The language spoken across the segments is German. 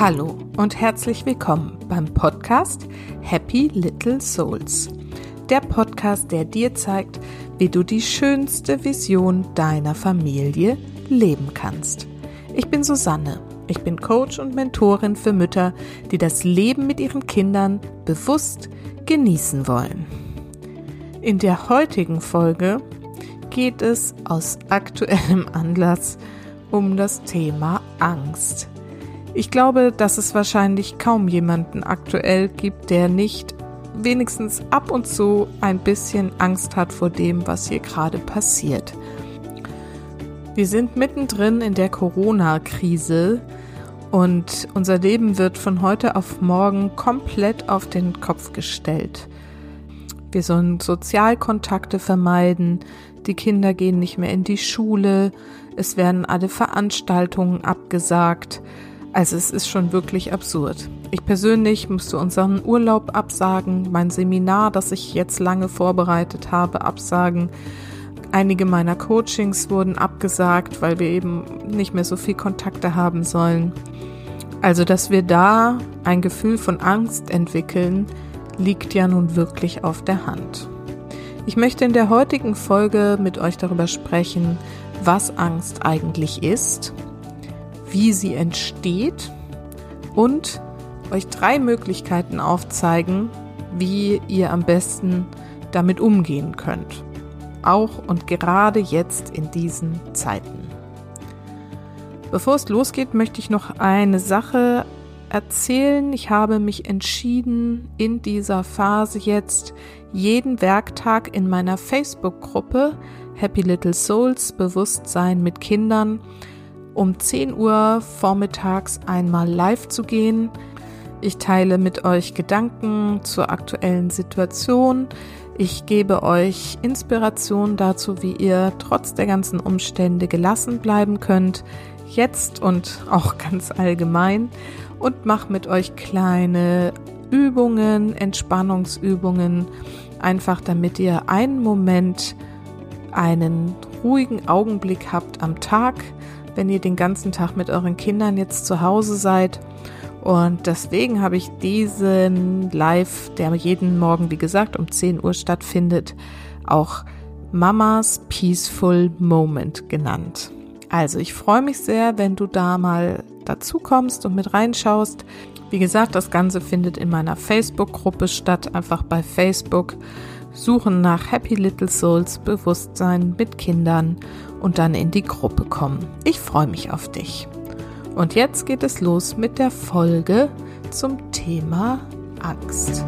Hallo und herzlich willkommen beim Podcast Happy Little Souls. Der Podcast, der dir zeigt, wie du die schönste Vision deiner Familie leben kannst. Ich bin Susanne. Ich bin Coach und Mentorin für Mütter, die das Leben mit ihren Kindern bewusst genießen wollen. In der heutigen Folge geht es aus aktuellem Anlass um das Thema Angst. Ich glaube, dass es wahrscheinlich kaum jemanden aktuell gibt, der nicht wenigstens ab und zu ein bisschen Angst hat vor dem, was hier gerade passiert. Wir sind mittendrin in der Corona-Krise und unser Leben wird von heute auf morgen komplett auf den Kopf gestellt. Wir sollen Sozialkontakte vermeiden, die Kinder gehen nicht mehr in die Schule, es werden alle Veranstaltungen abgesagt, also es ist schon wirklich absurd. Ich persönlich musste unseren Urlaub absagen, mein Seminar, das ich jetzt lange vorbereitet habe, absagen. Einige meiner Coachings wurden abgesagt, weil wir eben nicht mehr so viel Kontakte haben sollen. Also, dass wir da ein Gefühl von Angst entwickeln, liegt ja nun wirklich auf der Hand. Ich möchte in der heutigen Folge mit euch darüber sprechen, was Angst eigentlich ist, wie sie entsteht und euch drei Möglichkeiten aufzeigen, wie ihr am besten damit umgehen könnt. Auch und gerade jetzt in diesen Zeiten. Bevor es losgeht, möchte ich noch eine Sache erzählen. Ich habe mich entschieden, in dieser Phase jetzt jeden Werktag in meiner Facebook-Gruppe Happy Little Souls Bewusstsein mit Kindern um 10 Uhr vormittags einmal live zu gehen. Ich teile mit euch Gedanken zur aktuellen Situation. Ich gebe euch Inspiration dazu, wie ihr trotz der ganzen Umstände gelassen bleiben könnt, jetzt und auch ganz allgemein, und mache mit euch kleine Übungen, Entspannungsübungen, einfach damit ihr einen Moment, einen ruhigen Augenblick habt am Tag, wenn ihr den ganzen Tag mit euren Kindern jetzt zu Hause seid. Und deswegen habe ich diesen Live, der jeden Morgen, wie gesagt, um 10 Uhr stattfindet, auch Mamas Peaceful Moment genannt. Also ich freue mich sehr, wenn du da mal dazu kommst und mit reinschaust. Wie gesagt, das Ganze findet in meiner Facebook-Gruppe statt. Einfach bei Facebook suchen nach Happy Little Souls Bewusstsein mit Kindern und dann in die Gruppe kommen. Ich freue mich auf dich. Und jetzt geht es los mit der Folge zum Thema Angst.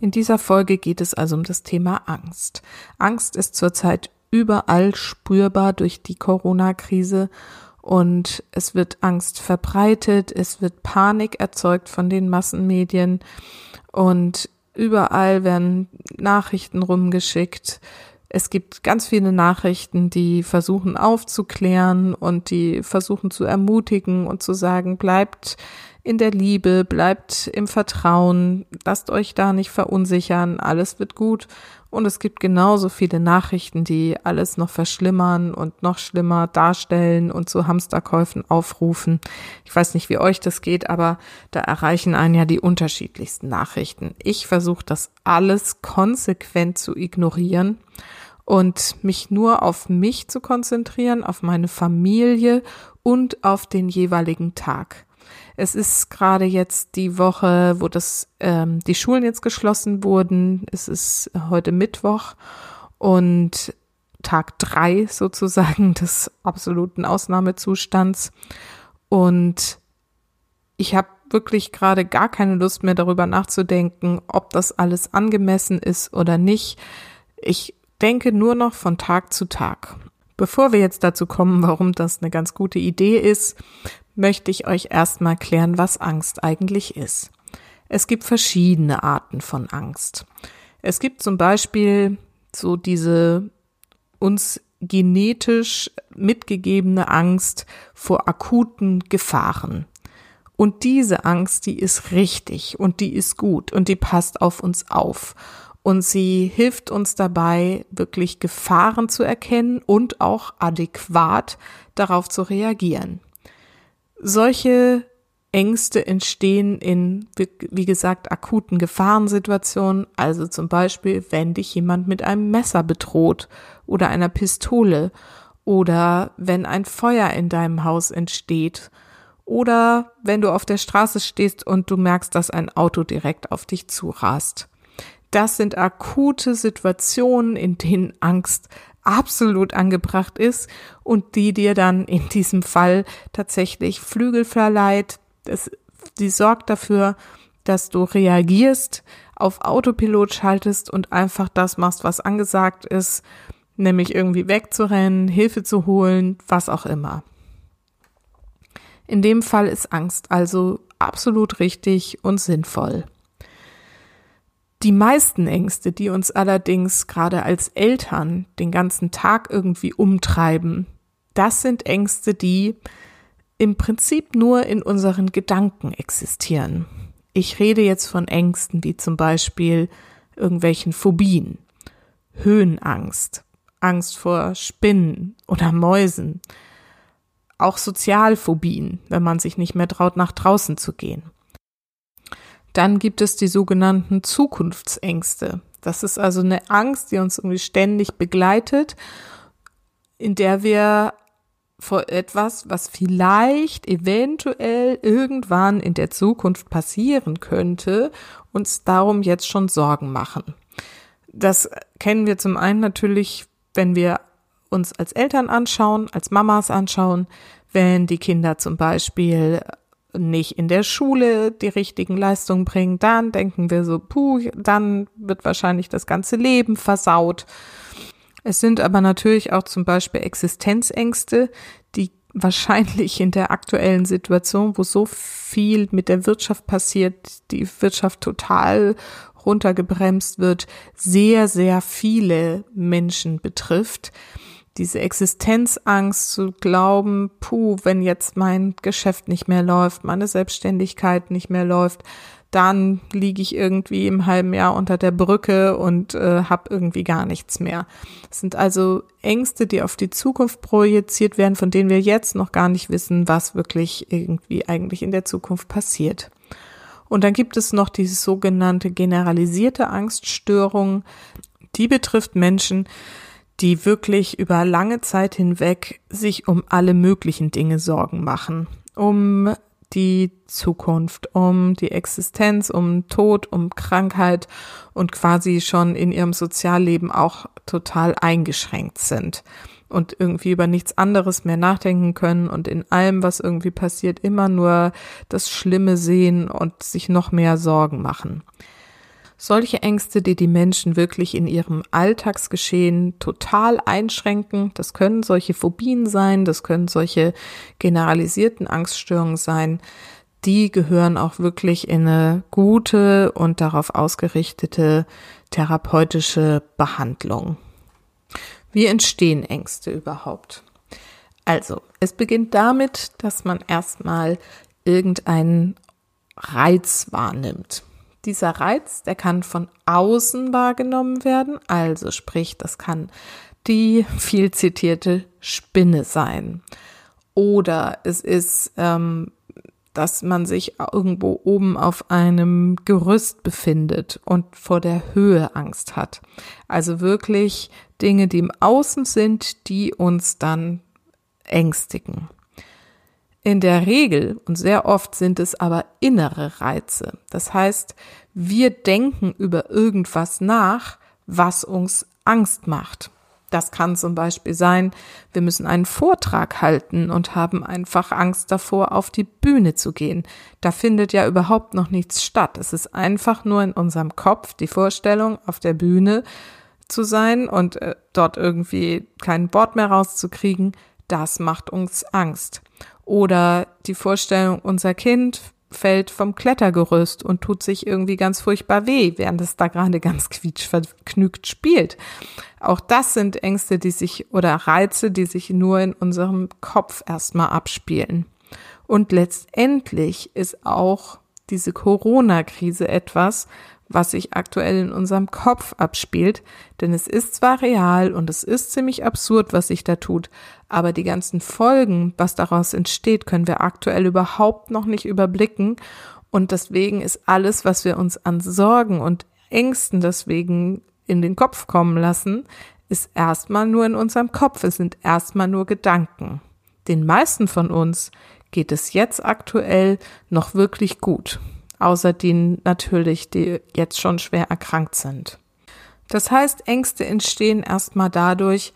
In dieser Folge geht es also um das Thema Angst. Angst ist zurzeit überall spürbar durch die Corona-Krise. Und es wird Angst verbreitet, es wird Panik erzeugt von den Massenmedien. Und überall werden Nachrichten rumgeschickt. Es gibt ganz viele Nachrichten, die versuchen aufzuklären und die versuchen zu ermutigen und zu sagen, bleibt in der Liebe, bleibt im Vertrauen, lasst euch da nicht verunsichern, alles wird gut und es gibt genauso viele Nachrichten, die alles noch verschlimmern und noch schlimmer darstellen und zu Hamsterkäufen aufrufen. Ich weiß nicht, wie euch das geht, aber da erreichen einen ja die unterschiedlichsten Nachrichten. Ich versuche das alles konsequent zu ignorieren und mich nur auf mich zu konzentrieren, auf meine Familie und auf den jeweiligen Tag. Es ist gerade jetzt die Woche, wo das ähm, die Schulen jetzt geschlossen wurden. Es ist heute Mittwoch und Tag drei sozusagen des absoluten Ausnahmezustands. Und ich habe wirklich gerade gar keine Lust mehr darüber nachzudenken, ob das alles angemessen ist oder nicht. Ich denke nur noch von Tag zu Tag. Bevor wir jetzt dazu kommen, warum das eine ganz gute Idee ist, möchte ich euch erstmal klären, was Angst eigentlich ist. Es gibt verschiedene Arten von Angst. Es gibt zum Beispiel so diese uns genetisch mitgegebene Angst vor akuten Gefahren. Und diese Angst, die ist richtig und die ist gut und die passt auf uns auf. und sie hilft uns dabei, wirklich Gefahren zu erkennen und auch adäquat darauf zu reagieren. Solche Ängste entstehen in, wie gesagt, akuten Gefahrensituationen, also zum Beispiel, wenn dich jemand mit einem Messer bedroht oder einer Pistole oder wenn ein Feuer in deinem Haus entsteht oder wenn du auf der Straße stehst und du merkst, dass ein Auto direkt auf dich zurast. Das sind akute Situationen, in denen Angst absolut angebracht ist und die dir dann in diesem Fall tatsächlich Flügel verleiht. Das, die sorgt dafür, dass du reagierst, auf Autopilot schaltest und einfach das machst, was angesagt ist, nämlich irgendwie wegzurennen, Hilfe zu holen, was auch immer. In dem Fall ist Angst also absolut richtig und sinnvoll. Die meisten Ängste, die uns allerdings gerade als Eltern den ganzen Tag irgendwie umtreiben, das sind Ängste, die im Prinzip nur in unseren Gedanken existieren. Ich rede jetzt von Ängsten wie zum Beispiel irgendwelchen Phobien, Höhenangst, Angst vor Spinnen oder Mäusen, auch Sozialphobien, wenn man sich nicht mehr traut, nach draußen zu gehen. Dann gibt es die sogenannten Zukunftsängste. Das ist also eine Angst, die uns irgendwie ständig begleitet, in der wir vor etwas, was vielleicht eventuell irgendwann in der Zukunft passieren könnte, uns darum jetzt schon Sorgen machen. Das kennen wir zum einen natürlich, wenn wir uns als Eltern anschauen, als Mamas anschauen, wenn die Kinder zum Beispiel nicht in der Schule die richtigen Leistungen bringen, dann denken wir so, puh, dann wird wahrscheinlich das ganze Leben versaut. Es sind aber natürlich auch zum Beispiel Existenzängste, die wahrscheinlich in der aktuellen Situation, wo so viel mit der Wirtschaft passiert, die Wirtschaft total runtergebremst wird, sehr, sehr viele Menschen betrifft diese Existenzangst zu glauben, puh, wenn jetzt mein Geschäft nicht mehr läuft, meine Selbstständigkeit nicht mehr läuft, dann liege ich irgendwie im halben Jahr unter der Brücke und äh, habe irgendwie gar nichts mehr. Das sind also Ängste, die auf die Zukunft projiziert werden, von denen wir jetzt noch gar nicht wissen, was wirklich irgendwie eigentlich in der Zukunft passiert. Und dann gibt es noch diese sogenannte generalisierte Angststörung. Die betrifft Menschen, die wirklich über lange Zeit hinweg sich um alle möglichen Dinge Sorgen machen. Um die Zukunft, um die Existenz, um Tod, um Krankheit und quasi schon in ihrem Sozialleben auch total eingeschränkt sind und irgendwie über nichts anderes mehr nachdenken können und in allem, was irgendwie passiert, immer nur das Schlimme sehen und sich noch mehr Sorgen machen solche Ängste, die die Menschen wirklich in ihrem Alltagsgeschehen total einschränken. Das können solche Phobien sein, das können solche generalisierten Angststörungen sein. Die gehören auch wirklich in eine gute und darauf ausgerichtete therapeutische Behandlung. Wie entstehen Ängste überhaupt? Also, es beginnt damit, dass man erstmal irgendeinen Reiz wahrnimmt. Dieser Reiz, der kann von außen wahrgenommen werden, also sprich, das kann die viel zitierte Spinne sein. Oder es ist, ähm, dass man sich irgendwo oben auf einem Gerüst befindet und vor der Höhe Angst hat. Also wirklich Dinge, die im Außen sind, die uns dann ängstigen. In der Regel und sehr oft sind es aber innere Reize. Das heißt, wir denken über irgendwas nach, was uns Angst macht. Das kann zum Beispiel sein, wir müssen einen Vortrag halten und haben einfach Angst davor, auf die Bühne zu gehen. Da findet ja überhaupt noch nichts statt. Es ist einfach nur in unserem Kopf die Vorstellung, auf der Bühne zu sein und äh, dort irgendwie kein Wort mehr rauszukriegen. Das macht uns Angst. Oder die Vorstellung, unser Kind fällt vom Klettergerüst und tut sich irgendwie ganz furchtbar weh, während es da gerade ganz quietschvergnügt spielt. Auch das sind Ängste, die sich oder Reize, die sich nur in unserem Kopf erstmal abspielen. Und letztendlich ist auch diese Corona-Krise etwas, was sich aktuell in unserem Kopf abspielt, denn es ist zwar real und es ist ziemlich absurd, was sich da tut, aber die ganzen Folgen, was daraus entsteht, können wir aktuell überhaupt noch nicht überblicken. Und deswegen ist alles, was wir uns an Sorgen und Ängsten deswegen in den Kopf kommen lassen, ist erstmal nur in unserem Kopf, es sind erstmal nur Gedanken. Den meisten von uns geht es jetzt aktuell noch wirklich gut außer denen natürlich, die jetzt schon schwer erkrankt sind. Das heißt, Ängste entstehen erstmal dadurch,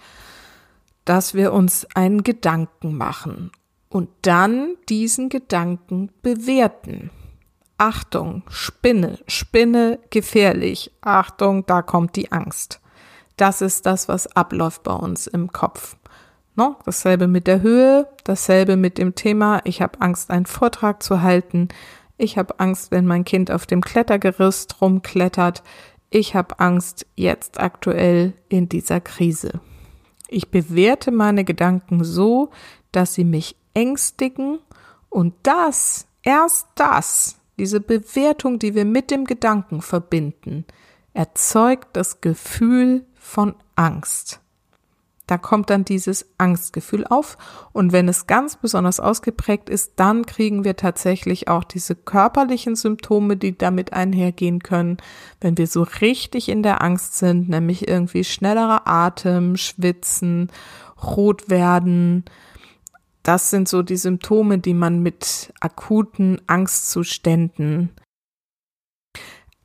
dass wir uns einen Gedanken machen und dann diesen Gedanken bewerten. Achtung, Spinne, Spinne gefährlich. Achtung, da kommt die Angst. Das ist das, was abläuft bei uns im Kopf. No, dasselbe mit der Höhe, dasselbe mit dem Thema, ich habe Angst, einen Vortrag zu halten, ich habe Angst, wenn mein Kind auf dem Klettergerüst rumklettert. Ich habe Angst jetzt aktuell in dieser Krise. Ich bewerte meine Gedanken so, dass sie mich ängstigen und das, erst das, diese Bewertung, die wir mit dem Gedanken verbinden, erzeugt das Gefühl von Angst da kommt dann dieses Angstgefühl auf. Und wenn es ganz besonders ausgeprägt ist, dann kriegen wir tatsächlich auch diese körperlichen Symptome, die damit einhergehen können, wenn wir so richtig in der Angst sind, nämlich irgendwie schnellerer Atem, Schwitzen, rot werden. Das sind so die Symptome, die man mit akuten Angstzuständen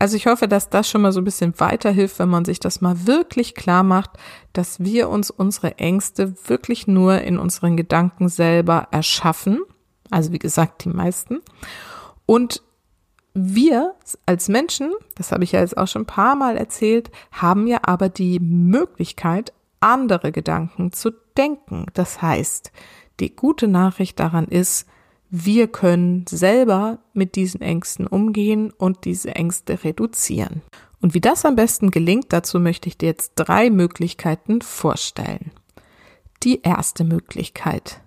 also ich hoffe, dass das schon mal so ein bisschen weiterhilft, wenn man sich das mal wirklich klar macht, dass wir uns unsere Ängste wirklich nur in unseren Gedanken selber erschaffen. Also wie gesagt, die meisten. Und wir als Menschen, das habe ich ja jetzt auch schon ein paar Mal erzählt, haben ja aber die Möglichkeit, andere Gedanken zu denken. Das heißt, die gute Nachricht daran ist, wir können selber mit diesen Ängsten umgehen und diese Ängste reduzieren. Und wie das am besten gelingt, dazu möchte ich dir jetzt drei Möglichkeiten vorstellen. Die erste Möglichkeit.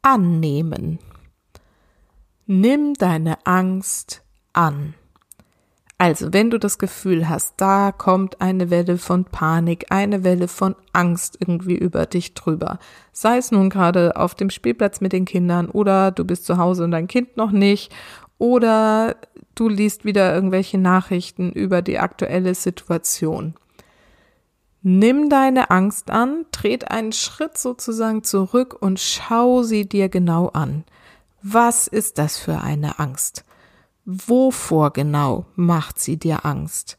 Annehmen. Nimm deine Angst an. Also, wenn du das Gefühl hast, da kommt eine Welle von Panik, eine Welle von Angst irgendwie über dich drüber, sei es nun gerade auf dem Spielplatz mit den Kindern oder du bist zu Hause und dein Kind noch nicht oder du liest wieder irgendwelche Nachrichten über die aktuelle Situation. Nimm deine Angst an, tret einen Schritt sozusagen zurück und schau sie dir genau an. Was ist das für eine Angst? Wovor genau macht sie dir Angst?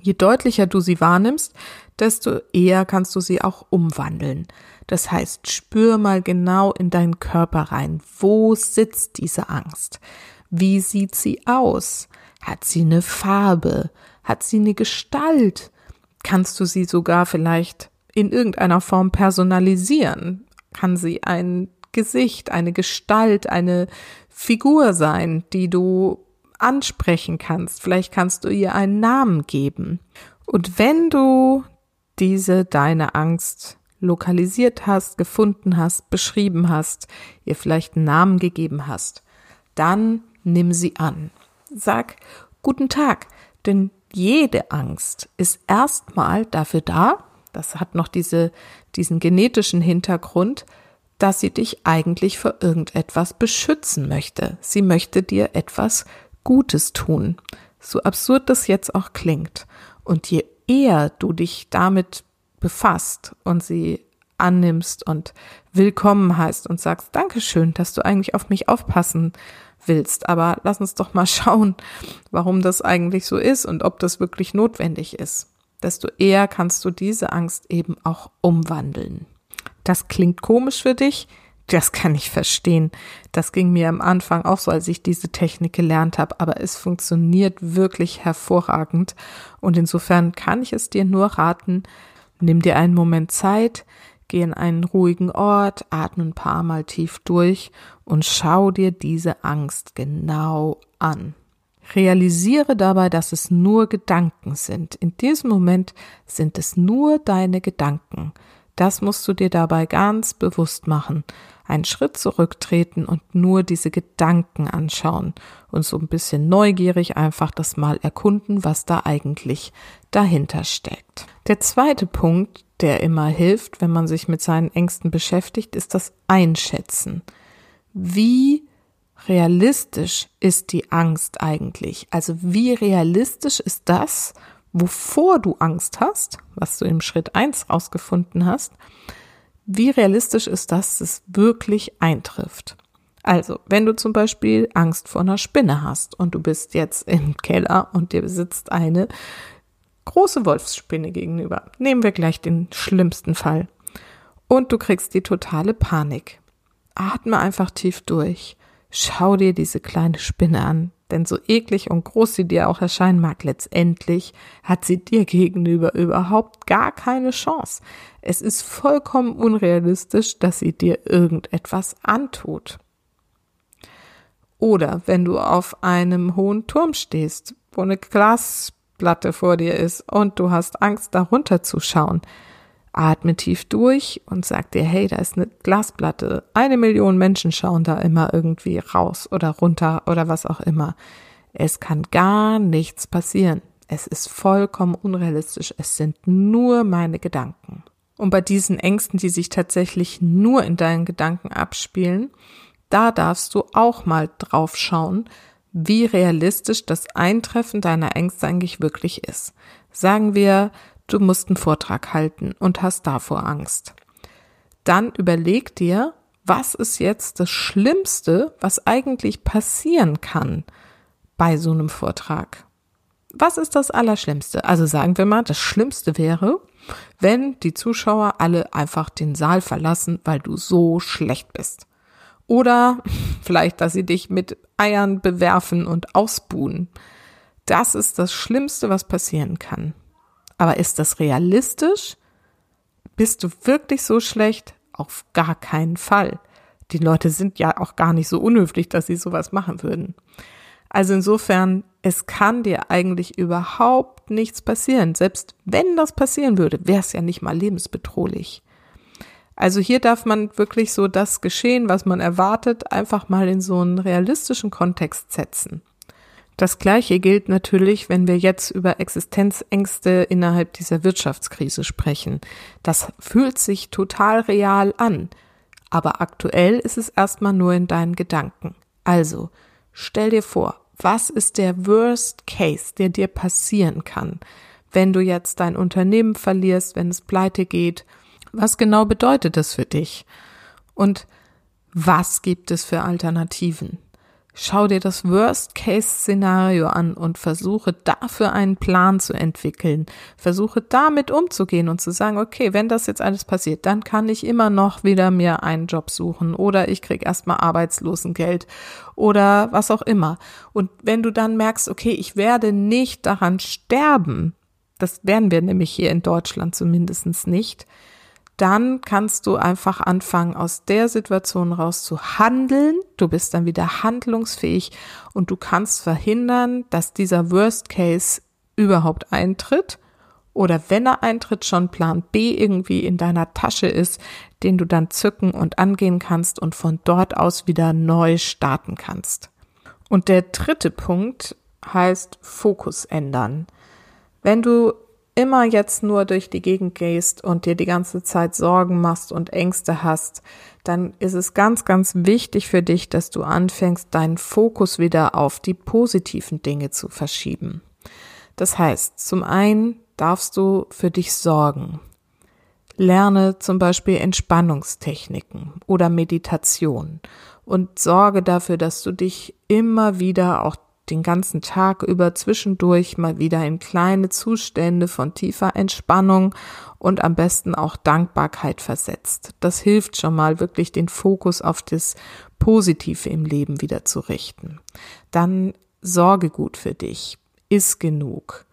Je deutlicher du sie wahrnimmst, desto eher kannst du sie auch umwandeln. Das heißt, spür mal genau in deinen Körper rein. Wo sitzt diese Angst? Wie sieht sie aus? Hat sie eine Farbe? Hat sie eine Gestalt? Kannst du sie sogar vielleicht in irgendeiner Form personalisieren? Kann sie ein Gesicht, eine Gestalt, eine Figur sein, die du ansprechen kannst. Vielleicht kannst du ihr einen Namen geben. Und wenn du diese deine Angst lokalisiert hast, gefunden hast, beschrieben hast, ihr vielleicht einen Namen gegeben hast, dann nimm sie an. Sag guten Tag, denn jede Angst ist erstmal dafür da, das hat noch diese, diesen genetischen Hintergrund, dass sie dich eigentlich vor irgendetwas beschützen möchte. Sie möchte dir etwas Gutes tun. So absurd das jetzt auch klingt. Und je eher du dich damit befasst und sie annimmst und willkommen heißt und sagst, Dankeschön, dass du eigentlich auf mich aufpassen willst. Aber lass uns doch mal schauen, warum das eigentlich so ist und ob das wirklich notwendig ist. Desto eher kannst du diese Angst eben auch umwandeln. Das klingt komisch für dich, das kann ich verstehen. Das ging mir am Anfang auch so, als ich diese Technik gelernt habe, aber es funktioniert wirklich hervorragend. Und insofern kann ich es dir nur raten, nimm dir einen Moment Zeit, geh in einen ruhigen Ort, atme ein paar Mal tief durch und schau dir diese Angst genau an. Realisiere dabei, dass es nur Gedanken sind. In diesem Moment sind es nur deine Gedanken. Das musst du dir dabei ganz bewusst machen. Einen Schritt zurücktreten und nur diese Gedanken anschauen und so ein bisschen neugierig einfach das mal erkunden, was da eigentlich dahinter steckt. Der zweite Punkt, der immer hilft, wenn man sich mit seinen Ängsten beschäftigt, ist das Einschätzen. Wie realistisch ist die Angst eigentlich? Also wie realistisch ist das, wovor du Angst hast, was du im Schritt eins rausgefunden hast, wie realistisch ist das, dass es wirklich eintrifft? Also, wenn du zum Beispiel Angst vor einer Spinne hast und du bist jetzt im Keller und dir sitzt eine große Wolfsspinne gegenüber, nehmen wir gleich den schlimmsten Fall, und du kriegst die totale Panik. Atme einfach tief durch. Schau dir diese kleine Spinne an, denn so eklig und groß sie dir auch erscheinen mag, letztendlich hat sie dir gegenüber überhaupt gar keine Chance. Es ist vollkommen unrealistisch, dass sie dir irgendetwas antut. Oder wenn du auf einem hohen Turm stehst, wo eine Glasplatte vor dir ist und du hast Angst, darunter zu schauen, atme tief durch und sag dir, hey, da ist eine Glasplatte. Eine Million Menschen schauen da immer irgendwie raus oder runter oder was auch immer. Es kann gar nichts passieren. Es ist vollkommen unrealistisch. Es sind nur meine Gedanken. Und bei diesen Ängsten, die sich tatsächlich nur in deinen Gedanken abspielen, da darfst du auch mal drauf schauen, wie realistisch das Eintreffen deiner Ängste eigentlich wirklich ist. Sagen wir, du musst einen Vortrag halten und hast davor Angst. Dann überleg dir, was ist jetzt das Schlimmste, was eigentlich passieren kann bei so einem Vortrag? Was ist das Allerschlimmste? Also sagen wir mal, das Schlimmste wäre, wenn die Zuschauer alle einfach den Saal verlassen, weil du so schlecht bist. Oder vielleicht, dass sie dich mit Eiern bewerfen und ausbuhen. Das ist das Schlimmste, was passieren kann. Aber ist das realistisch? Bist du wirklich so schlecht? Auf gar keinen Fall. Die Leute sind ja auch gar nicht so unhöflich, dass sie sowas machen würden. Also insofern, es kann dir eigentlich überhaupt nichts passieren. Selbst wenn das passieren würde, wäre es ja nicht mal lebensbedrohlich. Also hier darf man wirklich so das Geschehen, was man erwartet, einfach mal in so einen realistischen Kontext setzen. Das Gleiche gilt natürlich, wenn wir jetzt über Existenzängste innerhalb dieser Wirtschaftskrise sprechen. Das fühlt sich total real an, aber aktuell ist es erstmal nur in deinen Gedanken. Also, stell dir vor, was ist der Worst Case, der dir passieren kann, wenn du jetzt dein Unternehmen verlierst, wenn es pleite geht? Was genau bedeutet das für dich? Und was gibt es für Alternativen? Schau dir das Worst-Case-Szenario an und versuche dafür einen Plan zu entwickeln. Versuche damit umzugehen und zu sagen, okay, wenn das jetzt alles passiert, dann kann ich immer noch wieder mir einen Job suchen oder ich krieg erstmal Arbeitslosengeld oder was auch immer. Und wenn du dann merkst, okay, ich werde nicht daran sterben, das werden wir nämlich hier in Deutschland zumindest nicht, dann kannst du einfach anfangen, aus der Situation raus zu handeln. Du bist dann wieder handlungsfähig und du kannst verhindern, dass dieser Worst Case überhaupt eintritt oder wenn er eintritt, schon Plan B irgendwie in deiner Tasche ist, den du dann zücken und angehen kannst und von dort aus wieder neu starten kannst. Und der dritte Punkt heißt Fokus ändern. Wenn du immer jetzt nur durch die Gegend gehst und dir die ganze Zeit Sorgen machst und Ängste hast, dann ist es ganz, ganz wichtig für dich, dass du anfängst, deinen Fokus wieder auf die positiven Dinge zu verschieben. Das heißt, zum einen darfst du für dich sorgen. Lerne zum Beispiel Entspannungstechniken oder Meditation und sorge dafür, dass du dich immer wieder auch den ganzen Tag über zwischendurch mal wieder in kleine Zustände von tiefer Entspannung und am besten auch Dankbarkeit versetzt. Das hilft schon mal wirklich den Fokus auf das Positive im Leben wieder zu richten. Dann sorge gut für dich, iss genug,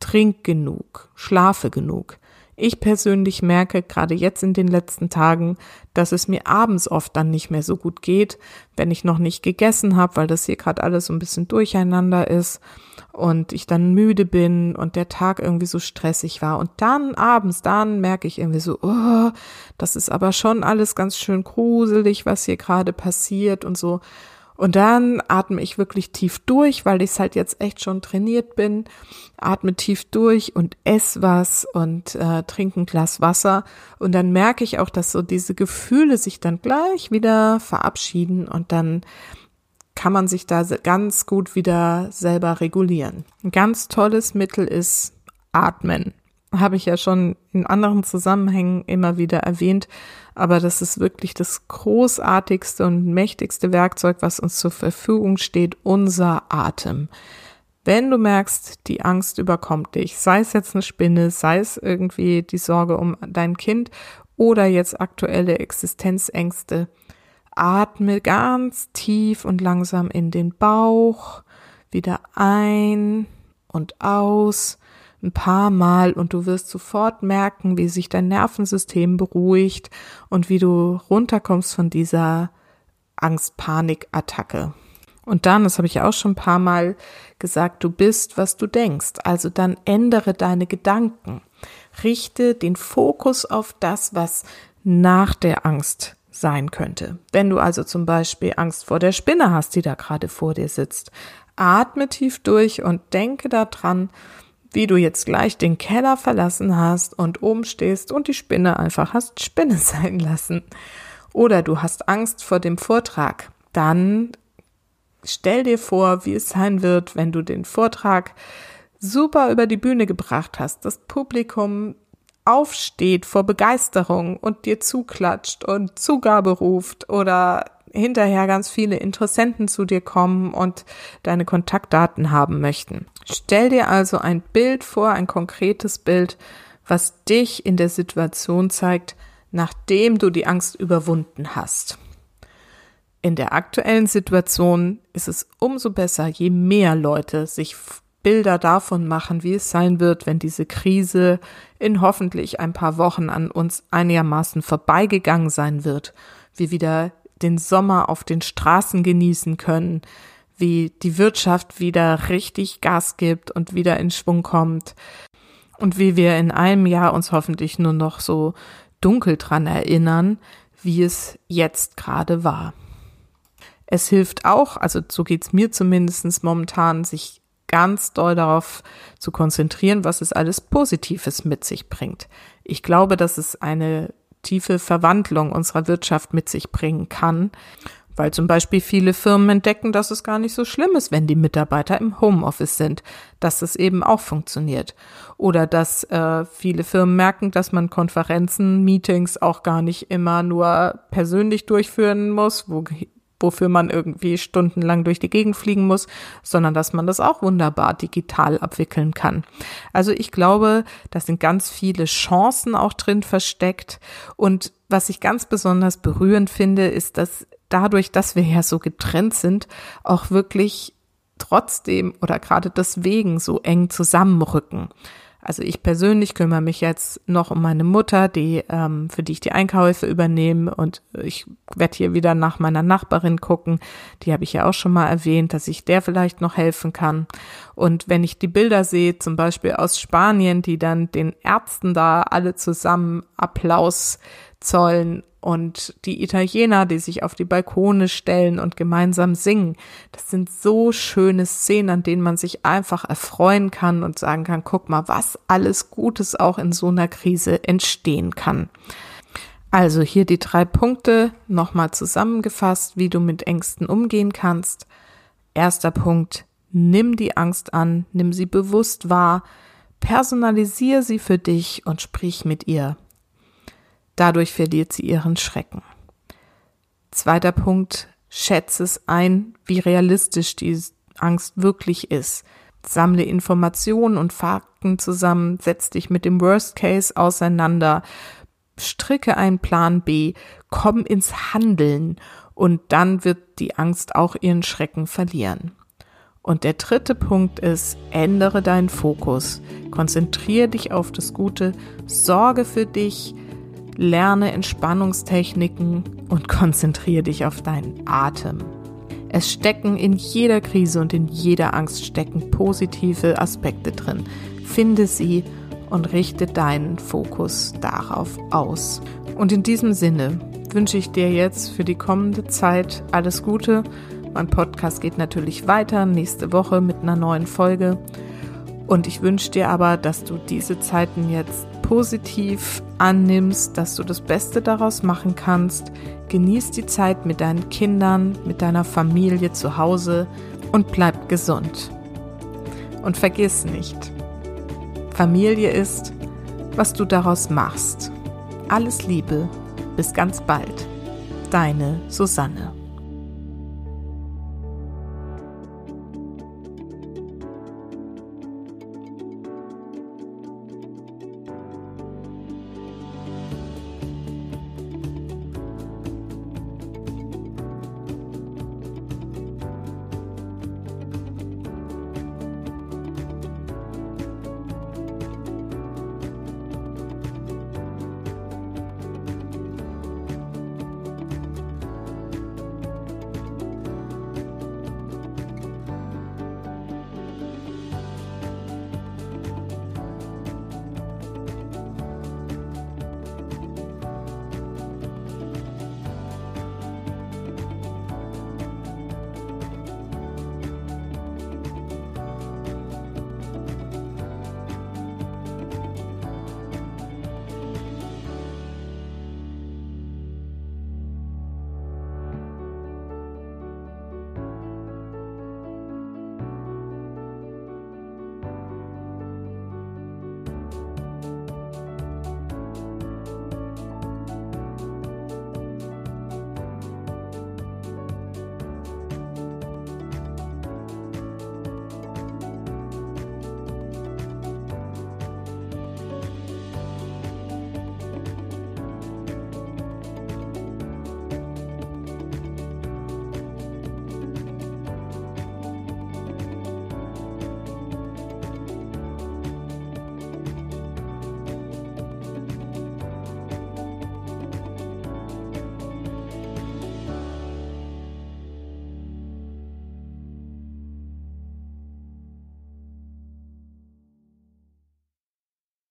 trink genug, schlafe genug. Ich persönlich merke gerade jetzt in den letzten Tagen, dass es mir abends oft dann nicht mehr so gut geht, wenn ich noch nicht gegessen habe, weil das hier gerade alles so ein bisschen durcheinander ist und ich dann müde bin und der Tag irgendwie so stressig war. Und dann abends, dann merke ich irgendwie so, oh, das ist aber schon alles ganz schön gruselig, was hier gerade passiert und so. Und dann atme ich wirklich tief durch, weil ich halt jetzt echt schon trainiert bin. Atme tief durch und ess was und äh, trinke ein Glas Wasser. Und dann merke ich auch, dass so diese Gefühle sich dann gleich wieder verabschieden und dann kann man sich da ganz gut wieder selber regulieren. Ein ganz tolles Mittel ist Atmen habe ich ja schon in anderen Zusammenhängen immer wieder erwähnt, aber das ist wirklich das großartigste und mächtigste Werkzeug, was uns zur Verfügung steht, unser Atem. Wenn du merkst, die Angst überkommt dich, sei es jetzt eine Spinne, sei es irgendwie die Sorge um dein Kind oder jetzt aktuelle Existenzängste, atme ganz tief und langsam in den Bauch, wieder ein und aus ein paar Mal und du wirst sofort merken, wie sich dein Nervensystem beruhigt und wie du runterkommst von dieser Angst-Panik-Attacke. Und dann, das habe ich auch schon ein paar Mal gesagt, du bist, was du denkst. Also dann ändere deine Gedanken. Richte den Fokus auf das, was nach der Angst sein könnte. Wenn du also zum Beispiel Angst vor der Spinne hast, die da gerade vor dir sitzt, atme tief durch und denke daran, wie du jetzt gleich den Keller verlassen hast und oben stehst und die Spinne einfach hast Spinne sein lassen. Oder du hast Angst vor dem Vortrag. Dann stell dir vor, wie es sein wird, wenn du den Vortrag super über die Bühne gebracht hast, das Publikum aufsteht vor Begeisterung und dir zuklatscht und Zugabe ruft oder hinterher ganz viele Interessenten zu dir kommen und deine Kontaktdaten haben möchten. Stell dir also ein Bild vor, ein konkretes Bild, was dich in der Situation zeigt, nachdem du die Angst überwunden hast. In der aktuellen Situation ist es umso besser, je mehr Leute sich Bilder davon machen, wie es sein wird, wenn diese Krise in hoffentlich ein paar Wochen an uns einigermaßen vorbeigegangen sein wird, wir wieder den Sommer auf den Straßen genießen können, wie die Wirtschaft wieder richtig Gas gibt und wieder in Schwung kommt und wie wir in einem Jahr uns hoffentlich nur noch so dunkel dran erinnern, wie es jetzt gerade war. Es hilft auch, also so geht's mir zumindest momentan, sich ganz doll darauf zu konzentrieren, was es alles Positives mit sich bringt. Ich glaube, dass es eine tiefe Verwandlung unserer Wirtschaft mit sich bringen kann, weil zum Beispiel viele Firmen entdecken, dass es gar nicht so schlimm ist, wenn die Mitarbeiter im Homeoffice sind, dass es eben auch funktioniert. Oder dass äh, viele Firmen merken, dass man Konferenzen, Meetings auch gar nicht immer nur persönlich durchführen muss, wo wofür man irgendwie stundenlang durch die Gegend fliegen muss, sondern dass man das auch wunderbar digital abwickeln kann. Also ich glaube, da sind ganz viele Chancen auch drin versteckt. Und was ich ganz besonders berührend finde, ist, dass dadurch, dass wir ja so getrennt sind, auch wirklich trotzdem oder gerade deswegen so eng zusammenrücken. Also ich persönlich kümmere mich jetzt noch um meine Mutter, die ähm, für die ich die Einkäufe übernehme und ich werde hier wieder nach meiner Nachbarin gucken. Die habe ich ja auch schon mal erwähnt, dass ich der vielleicht noch helfen kann. Und wenn ich die Bilder sehe, zum Beispiel aus Spanien, die dann den Ärzten da alle zusammen Applaus zollen und die Italiener, die sich auf die Balkone stellen und gemeinsam singen. Das sind so schöne Szenen, an denen man sich einfach erfreuen kann und sagen kann, guck mal, was alles Gutes auch in so einer Krise entstehen kann. Also hier die drei Punkte nochmal zusammengefasst, wie du mit Ängsten umgehen kannst. Erster Punkt, nimm die Angst an, nimm sie bewusst wahr, personalisiere sie für dich und sprich mit ihr. Dadurch verliert sie ihren Schrecken. Zweiter Punkt, schätze es ein, wie realistisch die Angst wirklich ist. Sammle Informationen und Fakten zusammen, setz dich mit dem Worst Case auseinander, stricke einen Plan B, komm ins Handeln und dann wird die Angst auch ihren Schrecken verlieren. Und der dritte Punkt ist, ändere deinen Fokus. Konzentriere dich auf das Gute, sorge für dich, lerne Entspannungstechniken und konzentriere dich auf deinen Atem. Es stecken in jeder Krise und in jeder Angst stecken positive Aspekte drin. Finde sie und richte deinen Fokus darauf aus. Und in diesem Sinne wünsche ich dir jetzt für die kommende Zeit alles Gute mein Podcast geht natürlich weiter nächste Woche mit einer neuen Folge. Und ich wünsche dir aber, dass du diese Zeiten jetzt positiv annimmst, dass du das Beste daraus machen kannst. Genieß die Zeit mit deinen Kindern, mit deiner Familie zu Hause und bleib gesund. Und vergiss nicht, Familie ist, was du daraus machst. Alles Liebe, bis ganz bald. Deine Susanne.